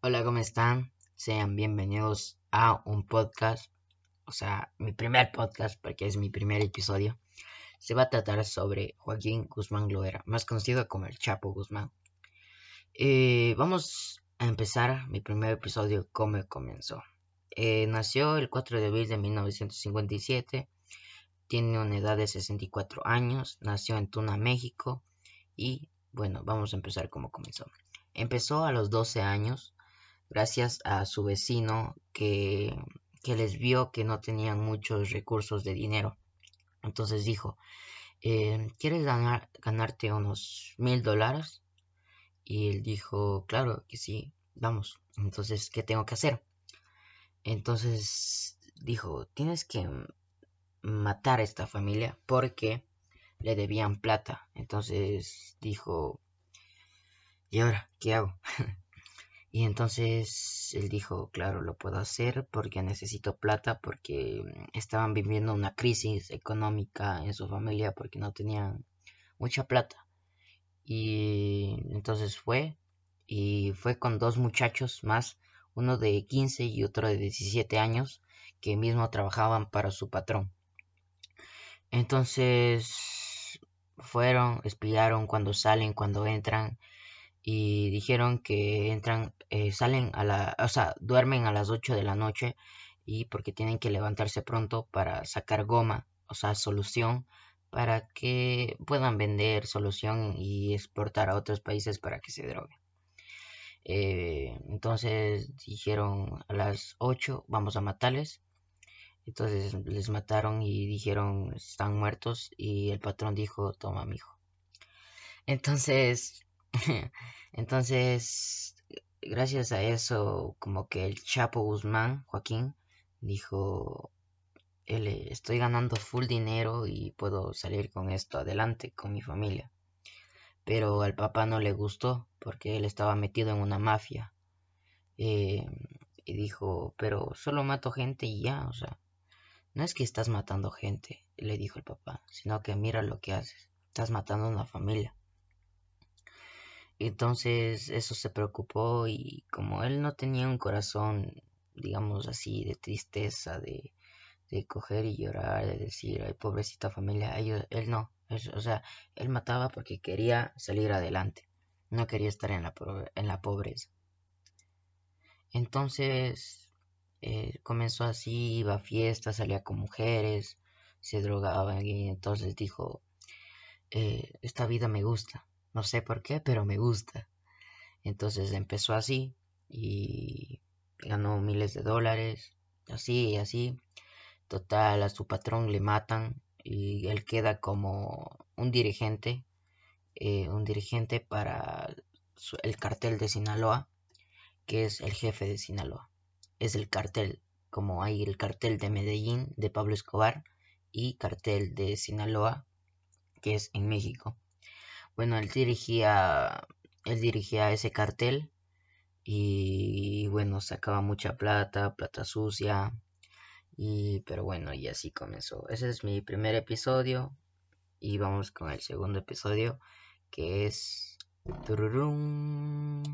Hola, ¿cómo están? Sean bienvenidos a un podcast, o sea, mi primer podcast, porque es mi primer episodio. Se va a tratar sobre Joaquín Guzmán Loera, más conocido como el Chapo Guzmán. Eh, vamos a empezar mi primer episodio, cómo comenzó. Eh, nació el 4 de abril de 1957, tiene una edad de 64 años, nació en Tuna, México, y bueno, vamos a empezar cómo comenzó. Empezó a los 12 años gracias a su vecino que, que les vio que no tenían muchos recursos de dinero. Entonces dijo, eh, ¿quieres ganar, ganarte unos mil dólares? Y él dijo, claro que sí, vamos. Entonces, ¿qué tengo que hacer? Entonces dijo, tienes que matar a esta familia porque le debían plata. Entonces dijo, ¿y ahora qué hago? Y entonces él dijo, claro, lo puedo hacer porque necesito plata, porque estaban viviendo una crisis económica en su familia porque no tenían mucha plata. Y entonces fue, y fue con dos muchachos más, uno de 15 y otro de 17 años, que mismo trabajaban para su patrón. Entonces fueron, espiaron cuando salen, cuando entran, y dijeron que entran, eh, salen a la, o sea, duermen a las 8 de la noche y porque tienen que levantarse pronto para sacar goma, o sea, solución, para que puedan vender solución y exportar a otros países para que se droguen. Eh, entonces dijeron a las 8 vamos a matarles. Entonces les mataron y dijeron están muertos y el patrón dijo toma mi hijo. Entonces Entonces, gracias a eso, como que el Chapo Guzmán, Joaquín, dijo, estoy ganando full dinero y puedo salir con esto adelante con mi familia. Pero al papá no le gustó porque él estaba metido en una mafia. Eh, y dijo, pero solo mato gente y ya, o sea, no es que estás matando gente, le dijo el papá, sino que mira lo que haces, estás matando a una familia. Entonces eso se preocupó y como él no tenía un corazón, digamos así, de tristeza, de, coger y llorar, de decir, ay, pobrecita familia, él no, o sea, él mataba porque quería salir adelante, no quería estar en la, en la pobreza. Entonces eh, comenzó así, iba a fiestas, salía con mujeres, se drogaba y entonces dijo, eh, esta vida me gusta no sé por qué, pero me gusta. Entonces empezó así y ganó miles de dólares, así y así. Total, a su patrón le matan y él queda como un dirigente, eh, un dirigente para el cartel de Sinaloa, que es el jefe de Sinaloa. Es el cartel, como hay el cartel de Medellín de Pablo Escobar y cartel de Sinaloa, que es en México. Bueno, él dirigía, él dirigía ese cartel y bueno, sacaba mucha plata, plata sucia. Y pero bueno, y así comenzó. Ese es mi primer episodio y vamos con el segundo episodio que es